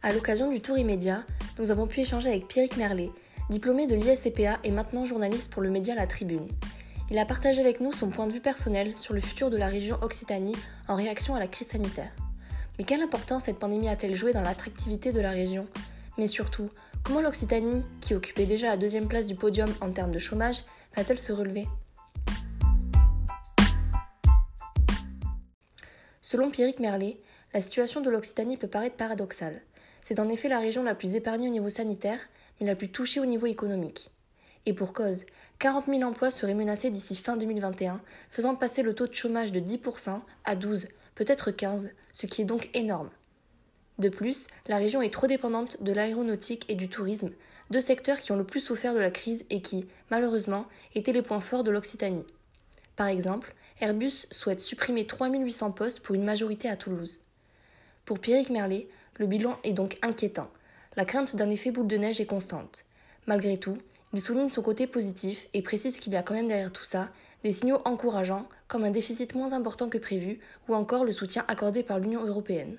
À l'occasion du tour immédiat, nous avons pu échanger avec Pierrick Merlet, diplômé de l'ISCPA et maintenant journaliste pour le média La Tribune. Il a partagé avec nous son point de vue personnel sur le futur de la région Occitanie en réaction à la crise sanitaire. Mais quelle importance cette pandémie a-t-elle joué dans l'attractivité de la région? Mais surtout, comment l'Occitanie, qui occupait déjà la deuxième place du podium en termes de chômage, va-t-elle se relever? Selon Pierrick Merlet, la situation de l'Occitanie peut paraître paradoxale. C'est en effet la région la plus épargnée au niveau sanitaire, mais la plus touchée au niveau économique. Et pour cause, 40 000 emplois seraient menacés d'ici fin 2021, faisant passer le taux de chômage de 10% à 12, peut-être 15, ce qui est donc énorme. De plus, la région est trop dépendante de l'aéronautique et du tourisme, deux secteurs qui ont le plus souffert de la crise et qui, malheureusement, étaient les points forts de l'Occitanie. Par exemple, Airbus souhaite supprimer 3800 postes pour une majorité à Toulouse. Pour Pierrick Merlet, le bilan est donc inquiétant. La crainte d'un effet boule de neige est constante. Malgré tout, il souligne son côté positif et précise qu'il y a quand même derrière tout ça des signaux encourageants comme un déficit moins important que prévu ou encore le soutien accordé par l'Union européenne.